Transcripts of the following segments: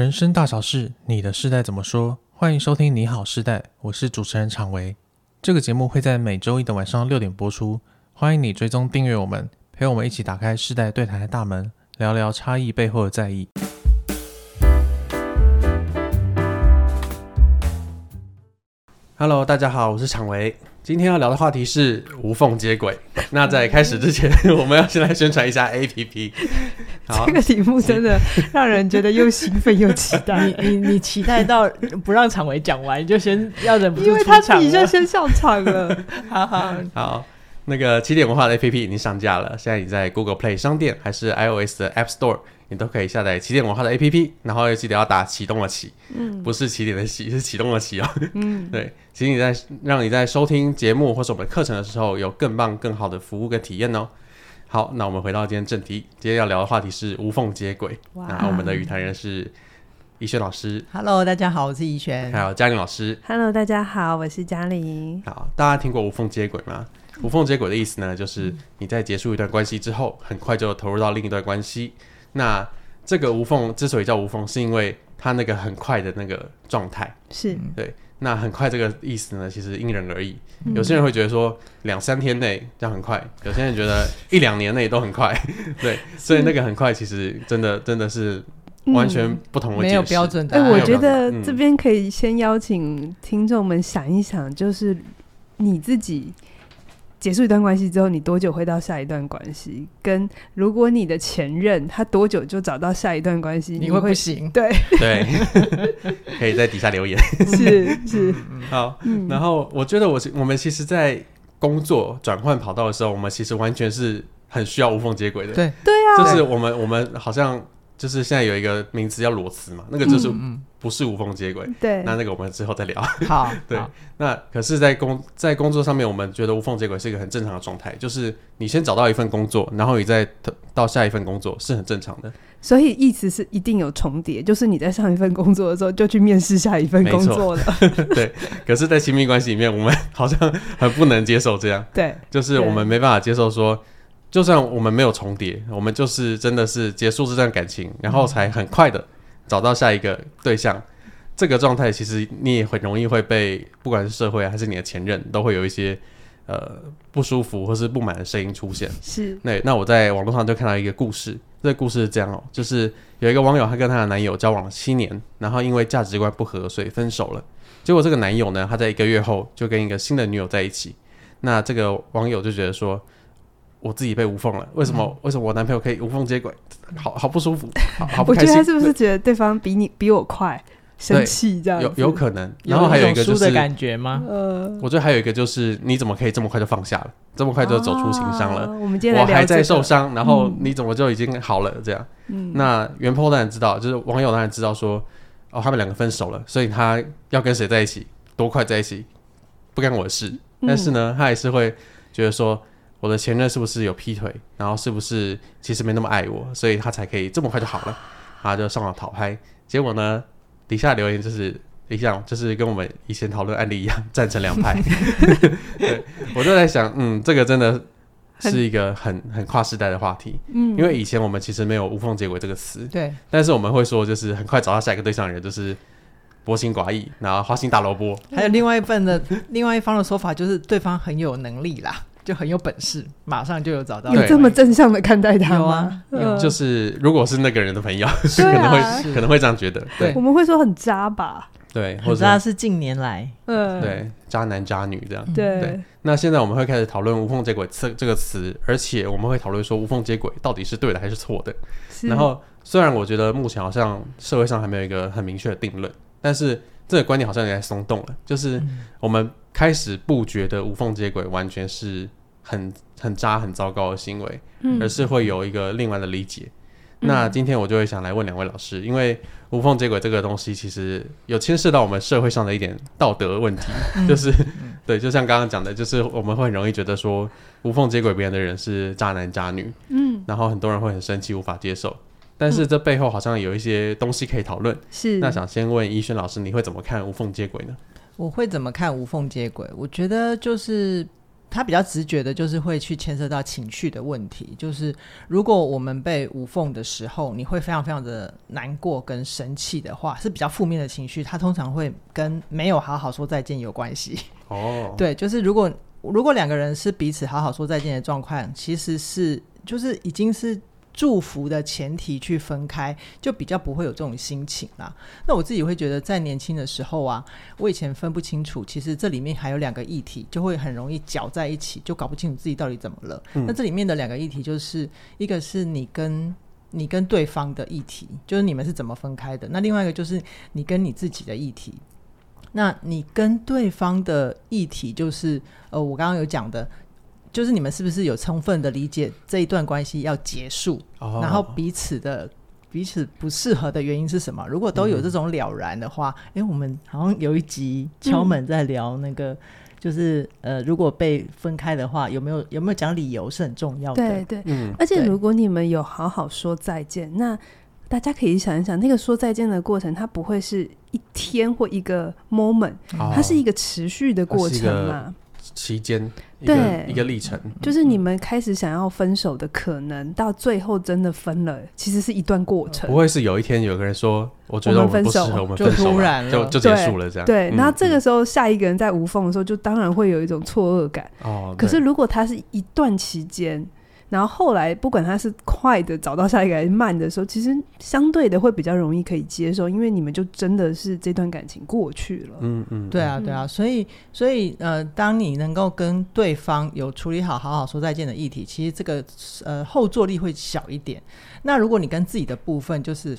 人生大小事，你的世代怎么说？欢迎收听《你好世代》，我是主持人常维。这个节目会在每周一的晚上六点播出，欢迎你追踪订阅我们，陪我们一起打开世代对谈的大门，聊聊差异背后的在意。Hello，大家好，我是常维。今天要聊的话题是无缝接轨。那在开始之前，我们要先来宣传一下 APP。好，这个题目真的让人觉得又兴奋又期待。你你期待到不让常委讲完，你就先要忍不住，因为他自己就先上场了。好好好，那个起点文化的 APP 已经上架了，现在你在 Google Play 商店还是 iOS 的 App Store。你都可以下载起点文化的 APP，然后要记得要打启动的启，嗯，不是起点的起，是启动的启哦。嗯，对，请你在让你在收听节目或是我们课程的时候，有更棒、更好的服务跟体验哦。好，那我们回到今天正题，今天要聊的话题是无缝接轨。哇，那我们的与谈人是怡轩老师。Hello，大家好，我是怡轩。还有嘉玲老师。Hello，大家好，我是嘉玲。好，大家听过无缝接轨吗？无缝接轨的意思呢，就是你在结束一段关系之后，很快就投入到另一段关系。那这个无缝之所以叫无缝，是因为它那个很快的那个状态，是对。那很快这个意思呢，其实因人而异。嗯、有些人会觉得说两三天内这样很快，有些人觉得一两年内都很快，对。所以那个很快，其实真的真的是完全不同的、嗯、没有标准的。哎，我觉得这边可以先邀请听众们想一想，就是你自己。结束一段关系之后，你多久会到下一段关系？跟如果你的前任他多久就找到下一段关系，你会不行？对对，可以在底下留言。是是，好。然后我觉得我我们其实，在工作转换跑道的时候，我们其实完全是很需要无缝接轨的。对对啊，就是我们我们好像。就是现在有一个名词叫裸辞嘛，那个就是不是无缝接轨。对、嗯，那那个我们之后再聊。好，对。那可是，在工在工作上面，我们觉得无缝接轨是一个很正常的状态，就是你先找到一份工作，然后你再到下一份工作是很正常的。所以意思是一定有重叠，就是你在上一份工作的时候就去面试下一份工作了。对。可是，在亲密关系里面，我们好像很不能接受这样。对，就是我们没办法接受说。就算我们没有重叠，我们就是真的是结束这段感情，然后才很快的找到下一个对象。这个状态其实你也很容易会被，不管是社会还是你的前任，都会有一些呃不舒服或是不满的声音出现。是，那那我在网络上就看到一个故事，这个故事是这样哦，就是有一个网友，她跟她的男友交往了七年，然后因为价值观不合，所以分手了。结果这个男友呢，他在一个月后就跟一个新的女友在一起。那这个网友就觉得说。我自己被无缝了，为什么？嗯、为什么我男朋友可以无缝接轨？好好不舒服，好 好不开心。我觉得他是不是觉得对方比你比我快，生气这样？有有可能。然后还有一个就是的感觉吗？呃，我觉得还有一个就是你怎么可以这么快就放下了？这么快就走出情伤了？啊、我们今天来聊、这个、我还在受伤，然后你怎么就已经好了？这样？嗯，那原 PO 当然知道，就是网友当然知道说，哦，他们两个分手了，所以他要跟谁在一起，多快在一起，不干我的事。但是呢，他还是会觉得说。我的前任是不是有劈腿？然后是不是其实没那么爱我，所以他才可以这么快就好了？然后就上网讨拍，结果呢，底下留言就是一样，就是跟我们以前讨论案例一样，赞成两派。对，我就在想，嗯，这个真的是一个很很跨时代的话题。嗯，因为以前我们其实没有无缝接轨这个词。对。但是我们会说，就是很快找到下一个对象的人，就是薄情寡义，然后花心大萝卜。还有另外一份的另外一方的说法，就是对方很有能力啦。就很有本事，马上就有找到。有这么正向的看待他吗？就是如果是那个人的朋友，可能会可能会这样觉得。对，我们会说很渣吧？对，或者他是近年来，嗯，对，渣男渣女这样。对。那现在我们会开始讨论无缝接轨这这个词，而且我们会讨论说无缝接轨到底是对的还是错的。然后，虽然我觉得目前好像社会上还没有一个很明确的定论，但是这个观点好像也在松动了。就是我们。开始不觉得无缝接轨完全是很很渣很糟糕的行为，嗯、而是会有一个另外的理解。嗯、那今天我就会想来问两位老师，因为无缝接轨这个东西其实有牵涉到我们社会上的一点道德问题，嗯、就是、嗯、对，就像刚刚讲的，就是我们会很容易觉得说无缝接轨别人的人是渣男渣女，嗯，然后很多人会很生气无法接受，但是这背后好像有一些东西可以讨论。是，那想先问怡萱老师，你会怎么看无缝接轨呢？我会怎么看无缝接轨？我觉得就是他比较直觉的，就是会去牵涉到情绪的问题。就是如果我们被无缝的时候，你会非常非常的难过跟生气的话，是比较负面的情绪。他通常会跟没有好好说再见有关系。哦，对，就是如果如果两个人是彼此好好说再见的状况，其实是就是已经是。祝福的前提去分开，就比较不会有这种心情啦。那我自己会觉得，在年轻的时候啊，我以前分不清楚，其实这里面还有两个议题，就会很容易搅在一起，就搞不清楚自己到底怎么了。嗯、那这里面的两个议题，就是一个是你跟你跟对方的议题，就是你们是怎么分开的；那另外一个就是你跟你自己的议题。那你跟对方的议题，就是呃，我刚刚有讲的。就是你们是不是有充分的理解这一段关系要结束，oh. 然后彼此的彼此不适合的原因是什么？如果都有这种了然的话，哎、嗯欸，我们好像有一集敲门在聊那个，嗯、就是呃，如果被分开的话，有没有有没有讲理由是很重要的。对对，嗯。而且如果你们有好好说再见，那大家可以想一想，那个说再见的过程，它不会是一天或一个 moment，、oh. 它是一个持续的过程嘛。期间一个对一个历程，就是你们开始想要分手的可能，嗯、到最后真的分了，其实是一段过程。不会是有一天有个人说，我觉得我们不适合，我们分手，就突然就就结束了这样。对，然后这个时候下一个人在无缝的时候，就当然会有一种错愕感。哦，可是如果他是一段期间。然后后来，不管他是快的找到下一个还是慢的时候，其实相对的会比较容易可以接受，因为你们就真的是这段感情过去了。嗯嗯，对啊对啊，所以所以呃，当你能够跟对方有处理好好好说再见的议题，其实这个呃后坐力会小一点。那如果你跟自己的部分，就是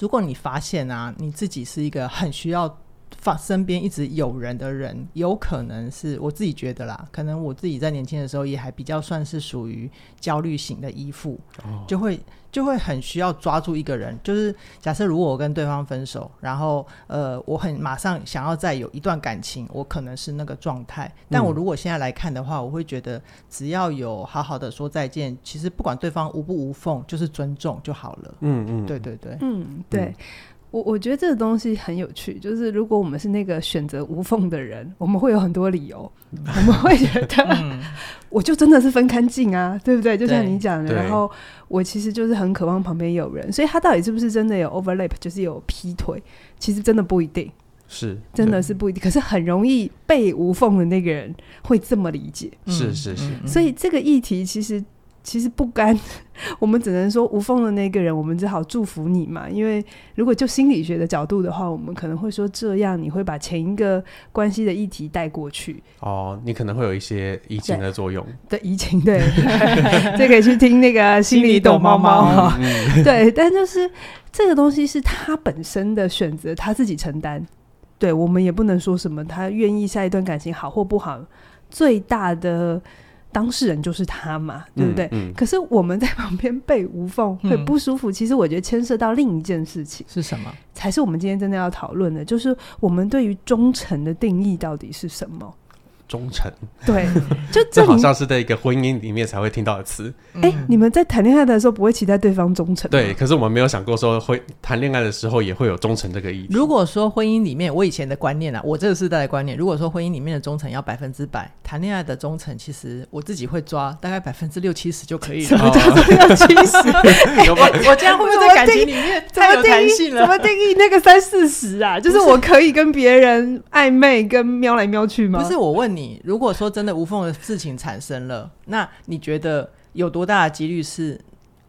如果你发现啊，你自己是一个很需要。放身边一直有人的人，有可能是我自己觉得啦。可能我自己在年轻的时候也还比较算是属于焦虑型的依附，哦、就会就会很需要抓住一个人。就是假设如果我跟对方分手，然后呃，我很马上想要再有一段感情，我可能是那个状态。但我如果现在来看的话，我会觉得只要有好好的说再见，其实不管对方无不无缝，就是尊重就好了。嗯嗯，对对对，嗯对。嗯我我觉得这个东西很有趣，就是如果我们是那个选择无缝的人，我们会有很多理由，我们会觉得，我就真的是分干净啊，对不对？就像你讲的，然后我其实就是很渴望旁边有人，所以他到底是不是真的有 overlap，就是有劈腿，其实真的不一定，是真的是不一定，可是很容易被无缝的那个人会这么理解，是是是，所以这个议题其实。其实不甘，我们只能说无缝的那个人，我们只好祝福你嘛。因为如果就心理学的角度的话，我们可能会说这样你会把前一个关系的议题带过去。哦，你可能会有一些移情的作用。对，移情对，这可以去听那个心理懂猫猫。对，但就是这个东西是他本身的选择，他自己承担。对，我们也不能说什么，他愿意下一段感情好或不好，最大的。当事人就是他嘛，对不对？嗯嗯、可是我们在旁边被无缝会不舒服。嗯、其实我觉得牵涉到另一件事情是什么？才是我们今天真的要讨论的，就是我们对于忠诚的定义到底是什么？忠诚，对，就这，这好像是在一个婚姻里面才会听到的词。哎、欸，你们在谈恋爱的时候不会期待对方忠诚？对，可是我们没有想过说会谈恋爱的时候也会有忠诚这个意思。如果说婚姻里面，我以前的观念啊，我这个时代的观念，如果说婚姻里面的忠诚要百分之百，谈恋爱的忠诚其实我自己会抓大概百分之六七十就可以了。什么叫做六七十？我这样会不会在感情里面太有弹性了？怎么定义那个三四十啊？就是我可以跟别人暧昧，跟瞄来瞄去吗？不是，我问你。你如果说真的无缝的事情产生了，那你觉得有多大的几率是，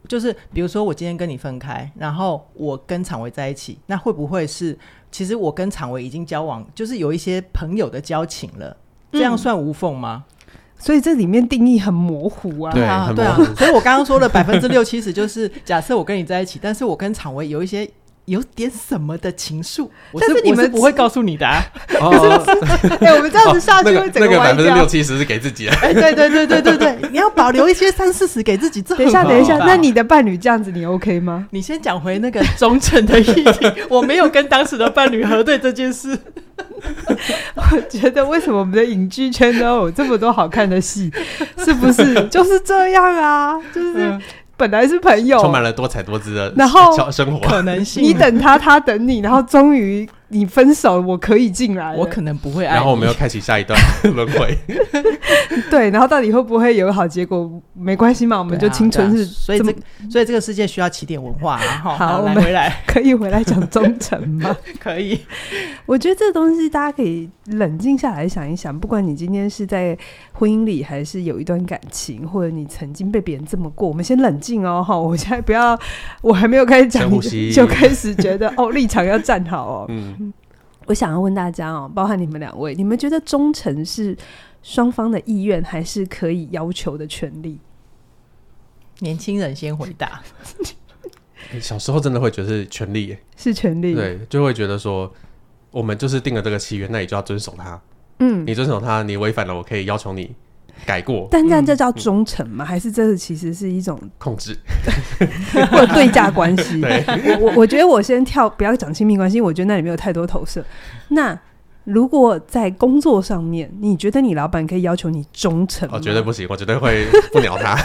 就是比如说我今天跟你分开，然后我跟常维在一起，那会不会是其实我跟常维已经交往，就是有一些朋友的交情了，这样算无缝吗？嗯，所以这里面定义很模糊啊，对啊，对啊，所以我刚刚说的百分之六七十就是假设我跟你在一起，但是我跟常维有一些。有点什么的情愫，但是你们不会告诉你的。哎，我们这样子下去会整个百分之六七十是给自己的。哎，对对对对对对，你要保留一些三四十给自己。等一下，等一下，那你的伴侣这样子，你 OK 吗？你先讲回那个忠诚的议题。我没有跟当时的伴侣核对这件事。我觉得为什么我们的影剧圈都有这么多好看的戏？是不是就是这样啊？就是。本来是朋友，充满了多彩多姿的然后生活可能性。你等他，他等你，然后终于你分手，我可以进来，我可能不会爱。然后我们又开启下一段 轮回。对，然后到底会不会有好结果？没关系嘛，我们就青春是、啊啊。所以这，所以这个世界需要起点文化、啊。好，好，我们回来可以回来讲忠诚吗？可以。我觉得这东西大家可以冷静下来想一想，不管你今天是在婚姻里，还是有一段感情，或者你曾经被别人这么过，我们先冷静哦。哈，我现在不要，我还没有开始讲，就开始觉得哦，立场要站好哦。嗯，我想要问大家哦，包含你们两位，你们觉得忠诚是双方的意愿，还是可以要求的权利？年轻人先回答。小时候真的会觉得是权利，是权利，对，就会觉得说，我们就是定了这个契约，那你就要遵守它。嗯，你遵守它，你违反了，我可以要求你改过。但这样这叫忠诚吗？还是这是其实是一种控制 或者对价关系？对我我觉得我先跳，不要讲亲密关系，我觉得那里没有太多投射。那如果在工作上面，你觉得你老板可以要求你忠诚吗？我绝对不行，我绝对会 不鸟他。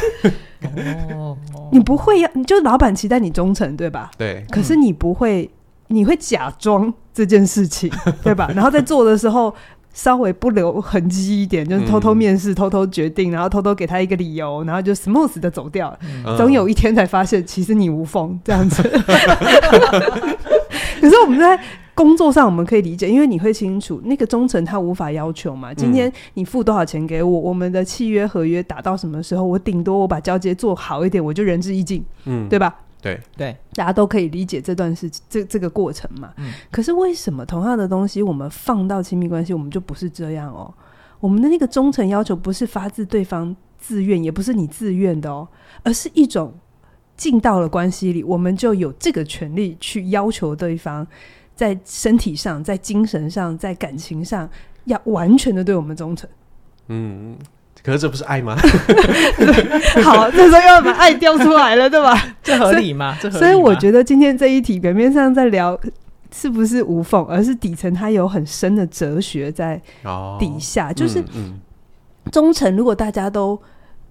哦，你不会要，就老板期待你忠诚，对吧？对。可是你不会，你会假装这件事情，对吧？然后在做的时候。稍微不留痕迹一点，就是偷偷面试、嗯、偷偷决定，然后偷偷给他一个理由，然后就 smooth 的走掉了。嗯、总有一天才发现，其实你无缝这样子。可是我们在工作上，我们可以理解，因为你会清楚那个忠诚，他无法要求嘛。今天你付多少钱给我，我们的契约合约打到什么时候，我顶多我把交接做好一点，我就仁至义尽，嗯，对吧？对对，大家都可以理解这段事情，这这个过程嘛。嗯。可是为什么同样的东西，我们放到亲密关系，我们就不是这样哦？我们的那个忠诚要求不是发自对方自愿，也不是你自愿的哦，而是一种进到了关系里，我们就有这个权利去要求对方，在身体上、在精神上、在感情上，要完全的对我们忠诚。嗯。可是这不是爱吗？好，这时候又要把爱调出来了，对吧？这合理吗？这合理？所以我觉得今天这一题表面上在聊是不是无缝，而是底层它有很深的哲学在底下。哦、就是忠诚，如果大家都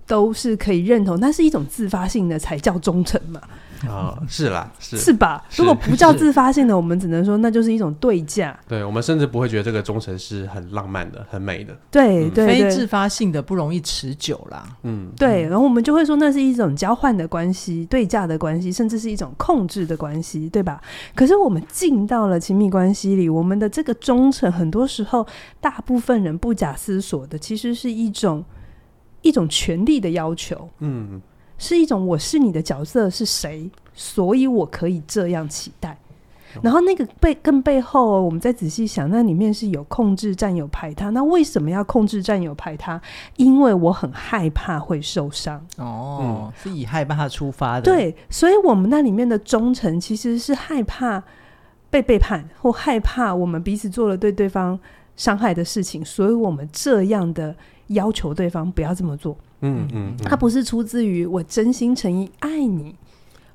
都是可以认同，那是一种自发性的才叫忠诚嘛。啊、哦，是啦，是是吧？如果不叫自发性的，我们只能说那就是一种对价。对，我们甚至不会觉得这个忠诚是很浪漫的、很美的。对、嗯、对，非自发性的不容易持久啦。嗯，对。然后我们就会说那是一种交换的关系、对价的关系，甚至是一种控制的关系，对吧？可是我们进到了亲密关系里，我们的这个忠诚，很多时候大部分人不假思索的，其实是一种一种权利的要求。嗯。是一种我是你的角色是谁，所以我可以这样期待。然后那个背更背后、哦，我们再仔细想，那里面是有控制、占有、排他。那为什么要控制、占有、排他？因为我很害怕会受伤。哦，嗯、是以害怕出发的。对，所以我们那里面的忠诚其实是害怕被背叛，或害怕我们彼此做了对对方伤害的事情，所以我们这样的要求对方不要这么做。嗯嗯，它不是出自于我真心诚意爱你，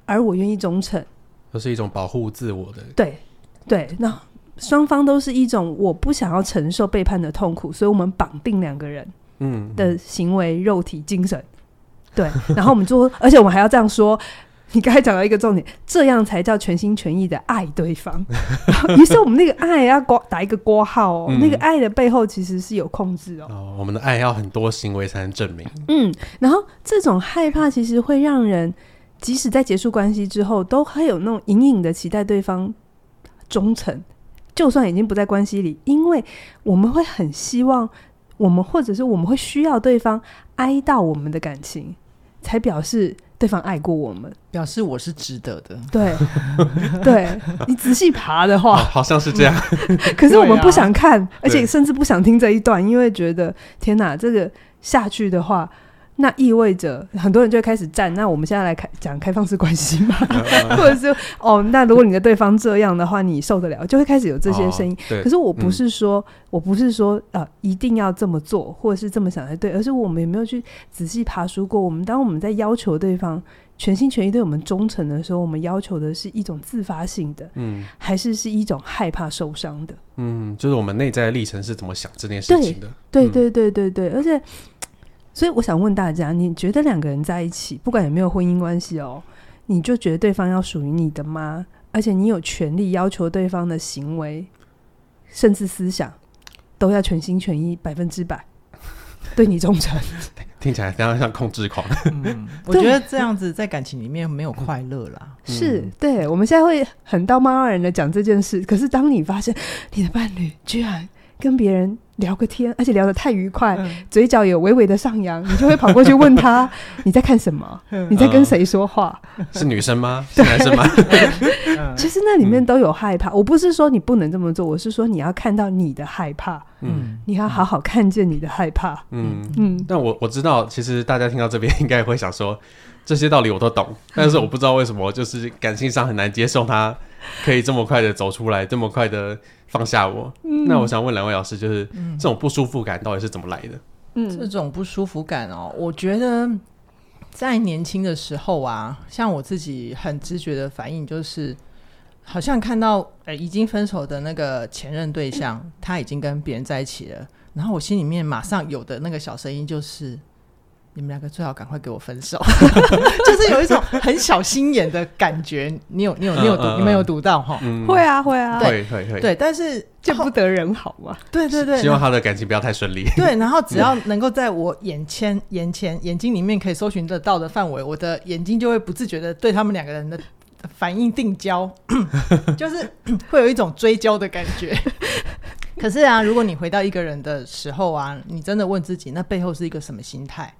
而我愿意忠诚，这是一种保护自我的。对对，那双方都是一种我不想要承受背叛的痛苦，所以我们绑定两个人，嗯的行为、肉体、精神。对，然后我们做，而且我们还要这样说。你刚才讲到一个重点，这样才叫全心全意的爱对方。于是我们那个爱要挂打一个括号哦，嗯、那个爱的背后其实是有控制哦。哦，我们的爱要很多行为才能证明。嗯，然后这种害怕其实会让人，即使在结束关系之后，都还有那种隐隐的期待对方忠诚，就算已经不在关系里，因为我们会很希望我们，或者是我们会需要对方哀悼我们的感情，才表示。对方爱过我们，表示我是值得的。对，对你仔细爬的话，好像是这样。可是我们不想看，而且甚至不想听这一段，因为觉得天哪，这个下去的话。那意味着很多人就会开始站。那我们现在来开讲开放式关系嘛，或者是哦，那如果你的对方这样的话，你受得了？就会开始有这些声音。哦、可是我不是说，嗯、我不是说呃一定要这么做，或者是这么想才对，而是我们有没有去仔细爬梳过？我们当我们在要求对方全心全意对我们忠诚的时候，我们要求的是一种自发性的，嗯，还是是一种害怕受伤的？嗯，就是我们内在的历程是怎么想这件事情的？对对对对对对，而且。所以我想问大家，你觉得两个人在一起，不管有没有婚姻关系哦，你就觉得对方要属于你的吗？而且你有权利要求对方的行为甚至思想，都要全心全意、百分之百 对你忠诚。听起来非常像控制狂。嗯，我觉得这样子在感情里面没有快乐啦。是，对，我们现在会很道貌岸然的讲这件事，可是当你发现你的伴侣居然跟别人聊个天，而且聊得太愉快，嗯、嘴角有微微的上扬，你就会跑过去问他：“ 你在看什么？你在跟谁说话？嗯、是女生吗？是男生吗？”其实那里面都有害怕。我不是说你不能这么做，我是说你要看到你的害怕。嗯，你要好好看见你的害怕。嗯嗯。嗯，但我我知道，其实大家听到这边应该也会想说，这些道理我都懂，但是我不知道为什么，就是感性上很难接受他可以这么快的走出来，这么快的。放下我。嗯、那我想问两位老师，就是、嗯、这种不舒服感到底是怎么来的？嗯，这种不舒服感哦，我觉得在年轻的时候啊，像我自己很直觉的反应就是，好像看到呃已经分手的那个前任对象，嗯、他已经跟别人在一起了，然后我心里面马上有的那个小声音就是。你们两个最好赶快给我分手，就是有一种很小心眼的感觉。你有，你有，你有读，你们有读到哈？会啊，会啊，会会会。对，但是见不得人好嘛。对对对，希望他的感情不要太顺利。对，然后只要能够在我眼前、眼前、眼睛里面可以搜寻得到的范围，我的眼睛就会不自觉的对他们两个人的反应定焦，就是会有一种追焦的感觉。可是啊，如果你回到一个人的时候啊，你真的问自己，那背后是一个什么心态？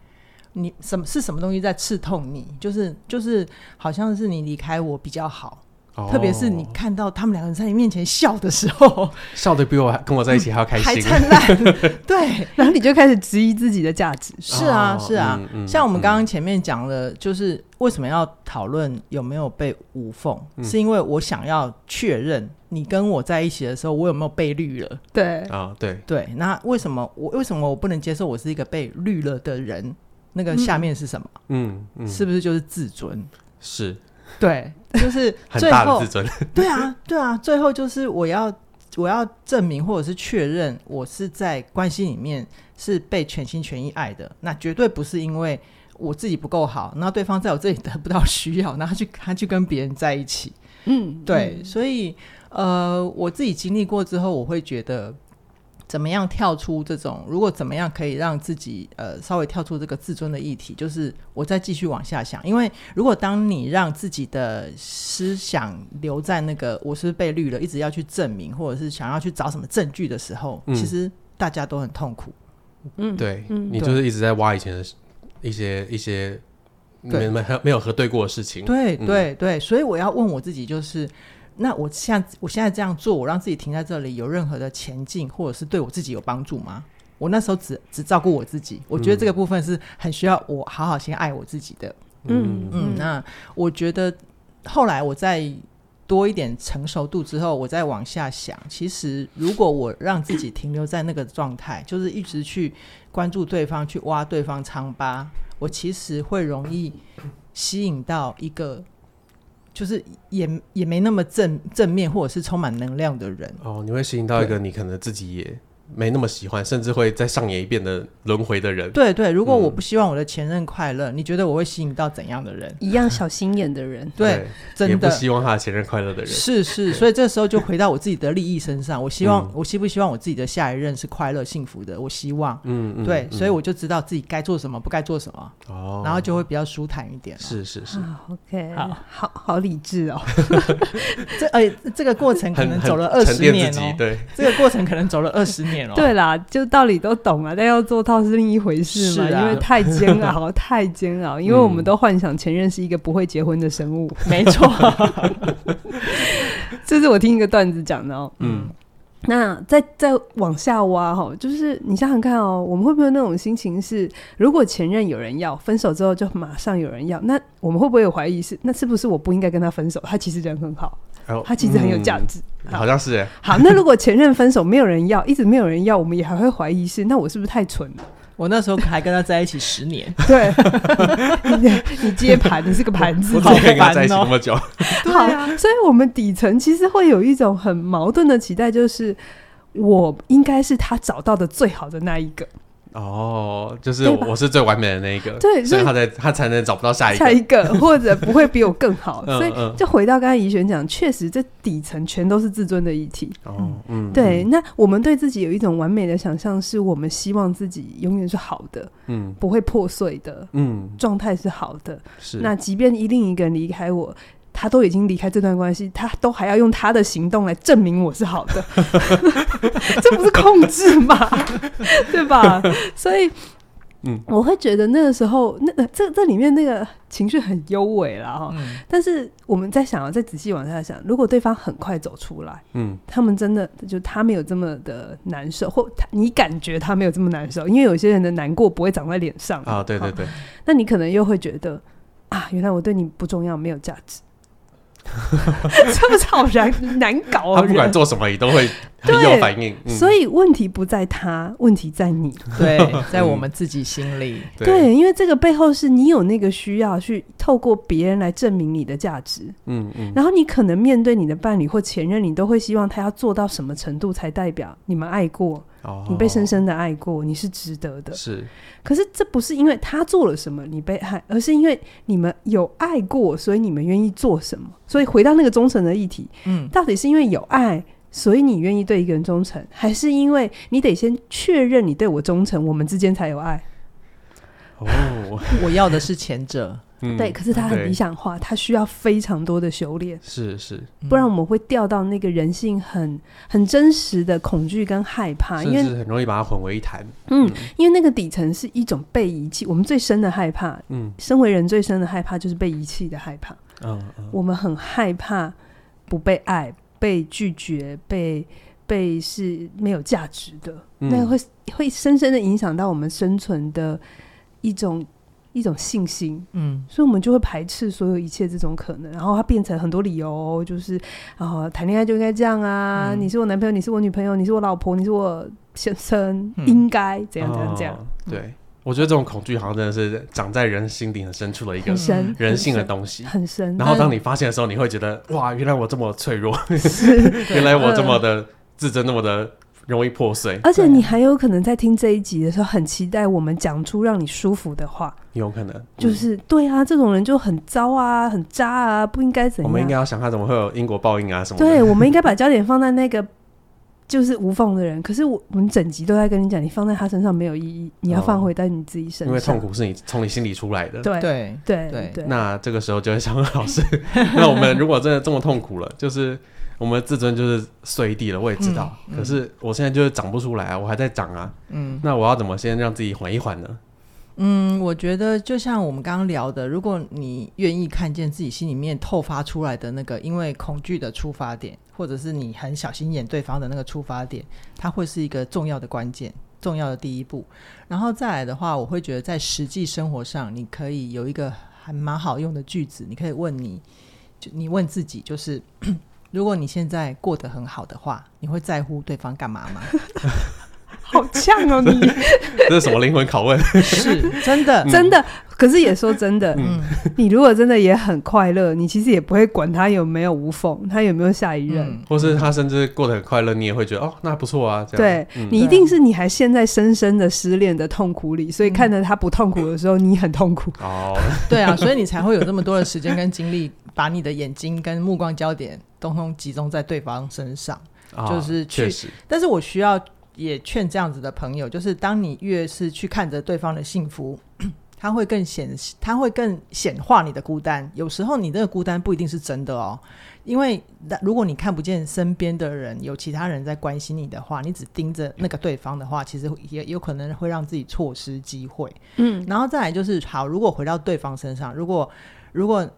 你什么是什么东西在刺痛你？就是就是，好像是你离开我比较好。哦、特别是你看到他们两个人在你面前笑的时候，笑的比我跟我在一起还要开心，还灿 烂。对，然后你就开始质疑自己的价值。是啊，是啊。嗯嗯、像我们刚刚前面讲的，就是为什么要讨论有没有被无缝？嗯、是因为我想要确认你跟我在一起的时候，我有没有被绿了？对啊，对对。那为什么我为什么我不能接受我是一个被绿了的人？那个下面是什么？嗯，嗯，是不是就是自尊？是，对，就是 最大的自尊。对啊，对啊，最后就是我要我要证明或者是确认我是在关系里面是被全心全意爱的，那绝对不是因为我自己不够好，然后对方在我这里得不到需要，然后他去 他去跟别人在一起。嗯，对，嗯，所以呃，我自己经历过之后，我会觉得。怎么样跳出这种？如果怎么样可以让自己呃稍微跳出这个自尊的议题，就是我再继续往下想。因为如果当你让自己的思想留在那个我是被绿了，一直要去证明，或者是想要去找什么证据的时候，嗯、其实大家都很痛苦。嗯，对，嗯、你就是一直在挖以前的一些一些没没没有核对过的事情。对对对，所以我要问我自己就是。那我现在我现在这样做，我让自己停在这里，有任何的前进，或者是对我自己有帮助吗？我那时候只只照顾我自己，我觉得这个部分是很需要我好好先爱我自己的。嗯嗯，那我觉得后来我再多一点成熟度之后，我再往下想，其实如果我让自己停留在那个状态，就是一直去关注对方，去挖对方疮疤，我其实会容易吸引到一个。就是也也没那么正正面，或者是充满能量的人哦，你会吸引到一个你可能自己也。没那么喜欢，甚至会再上演一遍的轮回的人。对对，如果我不希望我的前任快乐，嗯、你觉得我会吸引到怎样的人？一样小心眼的人。对，真的也不希望他的前任快乐的人。是是，所以这时候就回到我自己的利益身上。我希望，嗯、我希不希望我自己的下一任是快乐幸福的？我希望。嗯嗯。对，所以我就知道自己该做什么，不该做什么。哦。然后就会比较舒坦一点。是是是。OK，好好好理智哦。这哎，这个过程可能走了二十年哦。对。这个过程可能走了二十年哦。对啦。就道理都懂啊，但要做到是另一回事嘛，啊、因为太煎熬，太煎熬。因为我们都幻想前任是一个不会结婚的生物，嗯、没错。这是我听一个段子讲的哦。嗯，那再再往下挖哈，就是你想想看哦，我们会不会有那种心情是，如果前任有人要，分手之后就马上有人要，那我们会不会有怀疑是，那是不是我不应该跟他分手？他其实人很好。他其实很有价值，嗯、好，好像是哎。好，那如果前任分手没有人要，一直没有人要，我们也还会怀疑是，那我是不是太蠢了？我那时候还跟他在一起十年，对，你 你接盘，你是个盘子，我跟他在一起那么久？好，啊、所以我们底层其实会有一种很矛盾的期待，就是我应该是他找到的最好的那一个。哦，就是我是最完美的那一个，对，所以他才他才能找不到下一个，下一个 或者不会比我更好。所以就回到刚才怡璇讲，确实这底层全都是自尊的议题。哦，嗯，对。那我们对自己有一种完美的想象，是我们希望自己永远是好的，嗯，不会破碎的，嗯，状态是好的。是。那即便一另一个人离开我，他都已经离开这段关系，他都还要用他的行动来证明我是好的，这不是控制吗？对吧？所以。嗯，我会觉得那个时候，那这这里面那个情绪很优美了哈。嗯、但是我们在想，再仔细往下想，如果对方很快走出来，嗯，他们真的就他没有这么的难受，或他你感觉他没有这么难受，因为有些人的难过不会长在脸上啊。对对对。那你可能又会觉得啊，原来我对你不重要，没有价值。这么好难难搞啊！他不管做什么，你都会很有反应。嗯、所以问题不在他，问题在你。对，在我们自己心里。对，对，因为这个背后是你有那个需要去透过别人来证明你的价值。嗯嗯。然后你可能面对你的伴侣或前任，你都会希望他要做到什么程度，才代表你们爱过。你被深深的爱过，你是值得的。是，可是这不是因为他做了什么你被爱，而是因为你们有爱过，所以你们愿意做什么。所以回到那个忠诚的议题，嗯，到底是因为有爱，所以你愿意对一个人忠诚，还是因为你得先确认你对我忠诚，我们之间才有爱？哦，我要的是前者。对，可是他很理想化，他需要非常多的修炼，是是，不然我们会掉到那个人性很很真实的恐惧跟害怕，因为很容易把它混为一谈。嗯，因为那个底层是一种被遗弃，我们最深的害怕，嗯，身为人最深的害怕就是被遗弃的害怕。嗯，我们很害怕不被爱、被拒绝、被被是没有价值的，那个会会深深的影响到我们生存的一种。一种信心，嗯，所以我们就会排斥所有一切这种可能，然后它变成很多理由，就是啊，谈恋爱就应该这样啊，嗯、你是我男朋友，你是我女朋友，你是我老婆，你是我先生，嗯、应该怎样怎样怎样。哦嗯、对，我觉得这种恐惧好像真的是长在人心底很深处的一个人性的东西，很深。然后当你发现的时候，你会觉得哇，原来我这么脆弱，原来我这么的自尊，那么的。容易破碎，而且你还有可能在听这一集的时候，很期待我们讲出让你舒服的话。有可能，就是、嗯、对啊，这种人就很糟啊，很渣啊，不应该怎样。我们应该要想他怎么会有因果报应啊什么的。对，我们应该把焦点放在那个就是无缝的人。可是我我们整集都在跟你讲，你放在他身上没有意义，你要放回到你自己身上。因为痛苦是你从你心里出来的。对对对对。那这个时候就会想问老师，那我们如果真的这么痛苦了，就是。我们的自尊就是碎地了，我也知道。嗯嗯、可是我现在就是长不出来啊，我还在长啊。嗯，那我要怎么先让自己缓一缓呢？嗯，我觉得就像我们刚刚聊的，如果你愿意看见自己心里面透发出来的那个因为恐惧的出发点，或者是你很小心眼对方的那个出发点，它会是一个重要的关键，重要的第一步。然后再来的话，我会觉得在实际生活上，你可以有一个还蛮好用的句子，你可以问你，就你问自己，就是。如果你现在过得很好的话，你会在乎对方干嘛吗？好呛哦，你 这是什么灵魂拷问？是真的，真的。可是也说真的，嗯，你如果真的也很快乐，你其实也不会管他有没有无缝，他有没有下一任，或是他甚至过得很快乐，你也会觉得哦，那不错啊。这样对，你一定是你还陷在深深的失恋的痛苦里，所以看着他不痛苦的时候，你很痛苦。哦，对啊，所以你才会有这么多的时间跟精力，把你的眼睛跟目光焦点通通集中在对方身上，就是确实。但是我需要。也劝这样子的朋友，就是当你越是去看着对方的幸福，他会更显，他会更显化你的孤单。有时候你这个孤单不一定是真的哦，因为如果你看不见身边的人有其他人在关心你的话，你只盯着那个对方的话，其实也有可能会让自己错失机会。嗯，然后再来就是，好，如果回到对方身上，如果如果。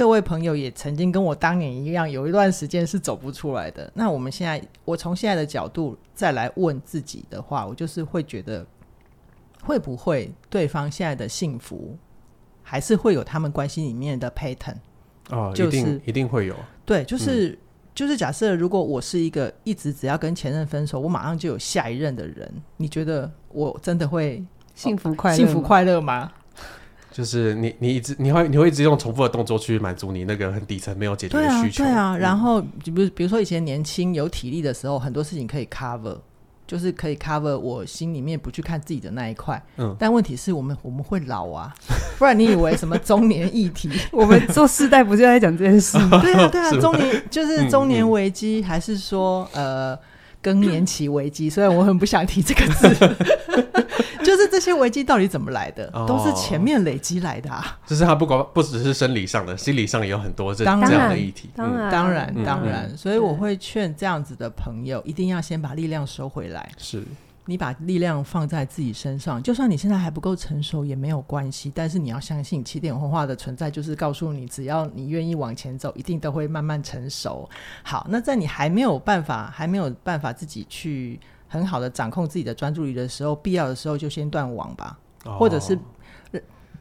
各位朋友也曾经跟我当年一样，有一段时间是走不出来的。那我们现在，我从现在的角度再来问自己的话，我就是会觉得，会不会对方现在的幸福，还是会有他们关系里面的 pattern？哦，就是、一定一定会有。对，就是、嗯、就是假设如果我是一个一直只要跟前任分手，我马上就有下一任的人，你觉得我真的会幸福快乐、哦、幸福快乐吗？就是你，你一直你会你会一直用重复的动作去满足你那个很底层没有解决的需求。对啊，对啊。然后，比如比如说以前年轻有体力的时候，很多事情可以 cover，就是可以 cover 我心里面不去看自己的那一块。嗯，但问题是我们我们会老啊，不然你以为什么中年议题？我们做世代不就在讲这件事吗？对啊，对啊，中年就是中年危机，还是说呃更年期危机？虽然我很不想提这个字。就是这些危机到底怎么来的？哦、都是前面累积来的啊！就是他不光不只是生理上的，心理上也有很多这这样的议题。当然，当然，嗯、当然。嗯、所以我会劝这样子的朋友，一定要先把力量收回来。是你把力量放在自己身上，就算你现在还不够成熟也没有关系。但是你要相信，起点文化的存在就是告诉你，只要你愿意往前走，一定都会慢慢成熟。好，那在你还没有办法，还没有办法自己去。很好的掌控自己的专注力的时候，必要的时候就先断网吧，哦、或者是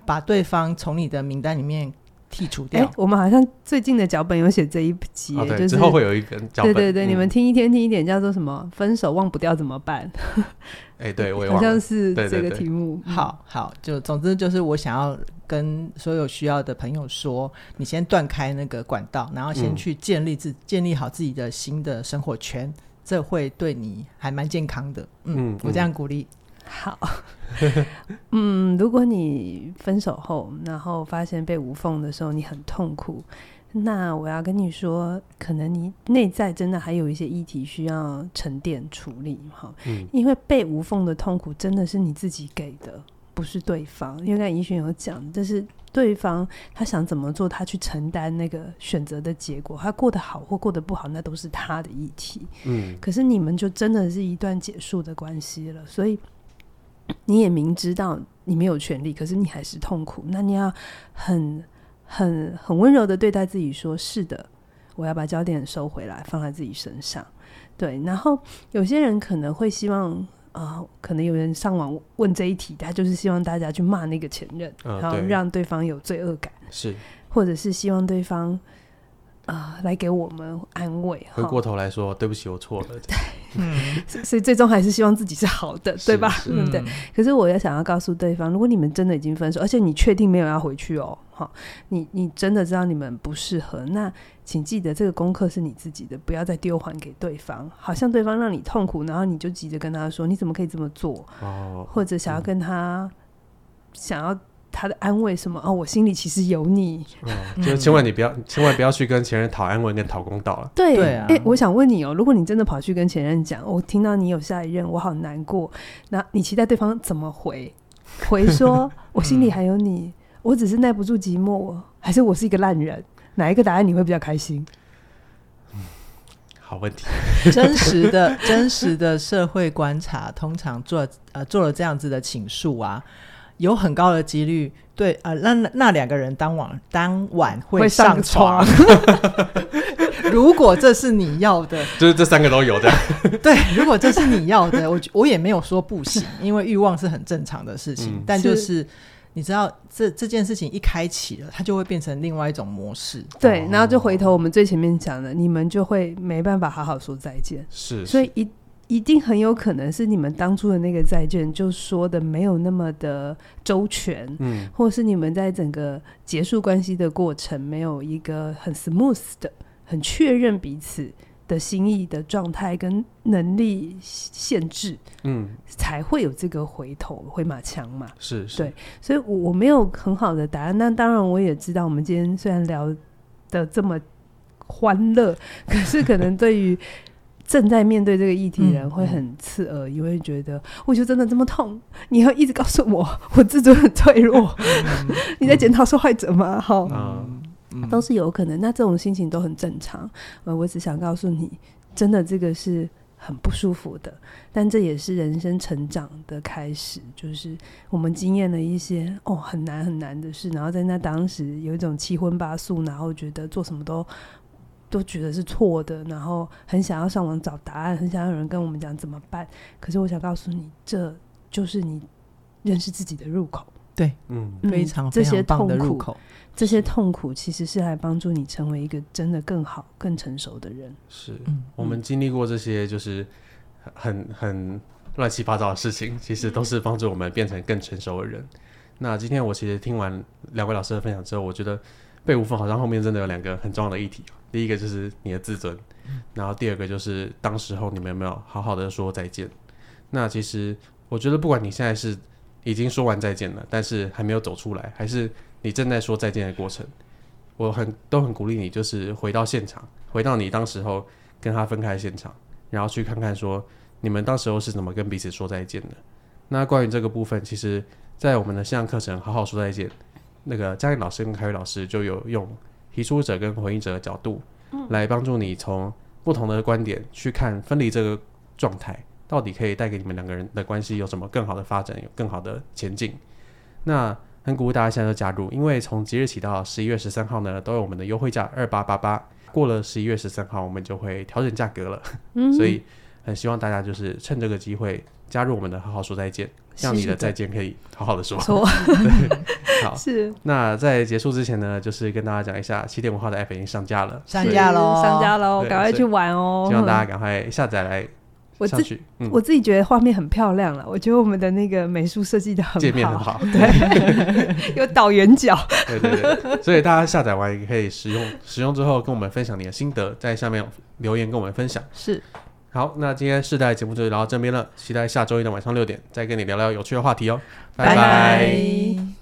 把对方从你的名单里面剔除掉。欸、我们好像最近的脚本有写这一集，哦、就是之后会有一个脚本。对对对，嗯、你们听一天听一点，叫做什么？分手忘不掉怎么办？哎、欸，对，我也好像是这个题目。好好，就总之就是我想要跟所有需要的朋友说，你先断开那个管道，然后先去建立自、嗯、建立好自己的新的生活圈。这会对你还蛮健康的，嗯，嗯，我这样鼓励。好，嗯，如果你分手后，然后发现被无缝的时候，你很痛苦，那我要跟你说，可能你内在真的还有一些议题需要沉淀处理，哈，嗯，因为被无缝的痛苦真的是你自己给的，不是对方。因为刚才怡璇有讲，这是。对方他想怎么做，他去承担那个选择的结果，他过得好或过得不好，那都是他的议题。嗯，可是你们就真的是一段结束的关系了，所以你也明知道你没有权利，可是你还是痛苦。那你要很很很温柔的对待自己，说：“是的，我要把焦点收回来，放在自己身上。”对，然后有些人可能会希望。啊、呃，可能有人上网问这一题，他就是希望大家去骂那个前任，呃、然后让对方有罪恶感，是，或者是希望对方啊、呃、来给我们安慰。回过头来说，对不起，我错了。对，嗯，所以最终还是希望自己是好的，对吧？嗯，对。可是我也想要告诉对方，如果你们真的已经分手，而且你确定没有要回去哦，好，你你真的知道你们不适合，那。请记得，这个功课是你自己的，不要再丢还给对方。好像对方让你痛苦，然后你就急着跟他说：“你怎么可以这么做？”哦，或者想要跟他、嗯、想要他的安慰什么？哦，我心里其实有你。哦，就千万你不要，嗯、千万不要去跟前任讨安慰跟讨公道了。对，对啊。欸，我想问你哦，如果你真的跑去跟前任讲，我听到你有下一任，我好难过。那你期待对方怎么回？回说 我心里还有你，嗯、我只是耐不住寂寞，还是我是一个烂人？哪一个答案你会比较开心？嗯，好问题。真实的、真实的社会观察，通常做呃做了这样子的倾诉啊，有很高的几率对呃那那两个人当晚当晚会上床。上 如果这是你要的，就是这三个都有的。对，如果这是你要的，我我也没有说不行，因为欲望是很正常的事情，嗯、但就是。你知道这这件事情一开启了，它就会变成另外一种模式。对，然后就回头我们最前面讲的，你们就会没办法好好说再见。是，所以一一定很有可能是你们当初的那个债券就说的没有那么的周全，嗯，或是你们在整个结束关系的过程没有一个很 smooth 的、很确认彼此。的心意的状态跟能力限制，嗯，才会有这个回头回马枪嘛。是，是，对，所以我我没有很好的答案。那当然，我也知道，我们今天虽然聊的这么欢乐，可是可能对于正在面对这个议题的人会很刺耳，因为觉得我就真的这么痛，你要一直告诉我我自尊很脆弱，嗯、你在检讨受害者吗？好。嗯都是有可能，那这种心情都很正常。呃，我只想告诉你，真的这个是很不舒服的，但这也是人生成长的开始。就是我们经验了一些哦很难很难的事，然后在那当时有一种七荤八素，然后觉得做什么都都觉得是错的，然后很想要上网找答案，很想要有人跟我们讲怎么办。可是我想告诉你，这就是你认识自己的入口。对，嗯，非常非常棒的入口。这些痛苦其实是来帮助你成为一个真的更好、更成熟的人。是，嗯、我们经历过这些就是很很乱七八糟的事情，其实都是帮助我们变成更成熟的人。那今天我其实听完两位老师的分享之后，我觉得被无缝好像后面真的有两个很重要的议题。第一个就是你的自尊，然后第二个就是当时候你们有没有好好的说再见。那其实我觉得，不管你现在是已经说完再见了，但是还没有走出来，还是你正在说再见的过程，我很都很鼓励你，就是回到现场，回到你当时候跟他分开的现场，然后去看看说你们当时候是怎么跟彼此说再见的。那关于这个部分，其实，在我们的线上课程《好好说再见》，那个嘉玲老师跟凯宇老师就有用提出者跟回应者的角度，来帮助你从不同的观点去看分离这个状态，到底可以带给你们两个人的关系有什么更好的发展，有更好的前进。那很鼓舞大家现在就加入，因为从即日起到十一月十三号呢，都有我们的优惠价二八八八。过了十一月十三号，我们就会调整价格了。嗯，所以很希望大家就是趁这个机会。加入我们的好好说再见，让你的再见可以好好的说。说好 是。那在结束之前呢，就是跟大家讲一下，七点文化的 App 已经上架了，上架喽，上架喽，赶快去玩哦！希望大家 赶快下载来上去。我自、嗯、我自己觉得画面很漂亮了，我觉得我们的那个美术设计的很好，界面很好，对，有倒圆角，对对对。所以大家下载完也可以使用，使用之后跟我们分享你的心得，在下面留言跟我们分享。是。好，那今天试代节目就聊到这边了，期待下周一的晚上六点再跟你聊聊有趣的话题哦，拜拜。拜拜。